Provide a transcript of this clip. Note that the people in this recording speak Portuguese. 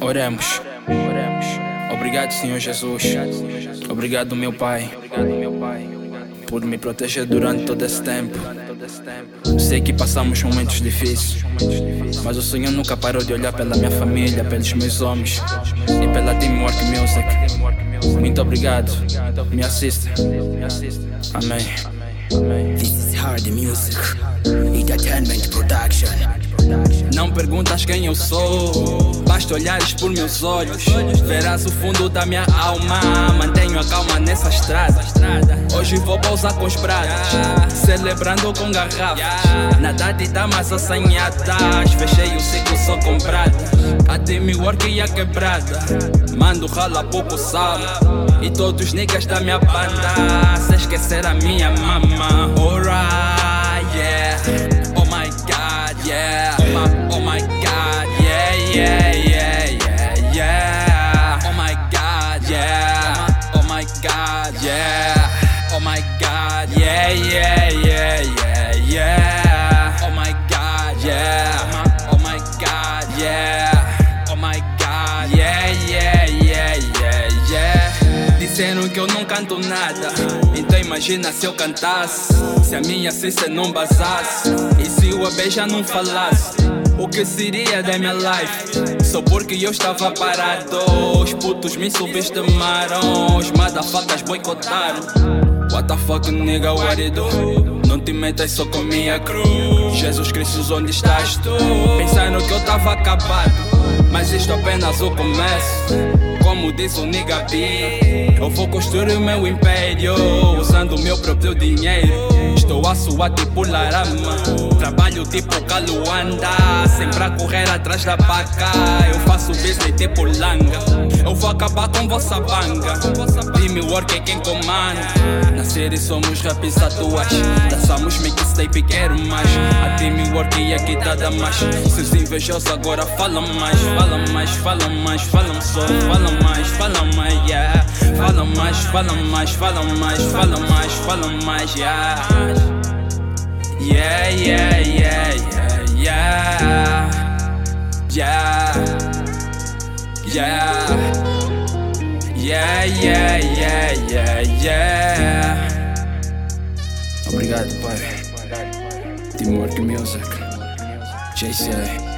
Oremos. Obrigado, Senhor Jesus. Obrigado, meu Pai, por me proteger durante todo esse tempo. Sei que passamos momentos difíceis, mas o Senhor nunca parou de olhar pela minha família, pelos meus homens e pela Teamwork Music. Muito obrigado. Me assista. Amém. This is hard music, entertainment production. Perguntas quem eu sou, basta olhares por meus olhos. Verás o fundo da minha alma. Mantenho a calma nessa estrada. Hoje vou pausar com os pratos, celebrando com garrafas. Nada de damas assanhadas. Fechei o ciclo, só comprado. A teamwork e a quebrada. Mando rala pouco sal. E todos os niggas da minha banda. Se esquecer a minha mama. Alright, yeah. Oh my god, yeah, yeah, yeah, yeah, yeah. Oh my god, yeah. Oh my god, yeah. Oh my god, yeah, yeah, yeah, yeah, yeah. Disseram que eu não canto nada. Então imagina se eu cantasse. Se a minha cesta não basasse. E se o já não falasse. O que seria da minha life? Só porque eu estava parado. Os putos me subestimaram. Os madafacas boicotaram. What the fuck, nigga, what it do? Não te metas só com minha cruz. Jesus Cristo, onde estás tu? Pensaram que eu tava acabado. Mas isto apenas o começo. Como diz o nigga B, eu vou construir o meu império usando o meu próprio dinheiro. Estou a suar tipo larama, trabalho tipo caluanda, sempre a correr atrás da vaca. Eu faço business tipo langa, eu vou acabar com vossa banga. Teamwork é quem comanda. Na série somos raps a duas, dançamos mixtape, quero mais. A teamwork é que tá da mais. Seus invejosos agora falam mais, falam mais, falam mais, falam só, falam mais, falam mais, yeah. Falam mais, falam mais, falam mais, falam mais, falam mais. Yeah, yeah, yeah, yeah, Yeah. Yeah. Yeah, yeah, yeah, yeah, yeah. Obrigado, pai. Teamwork Music. JCA.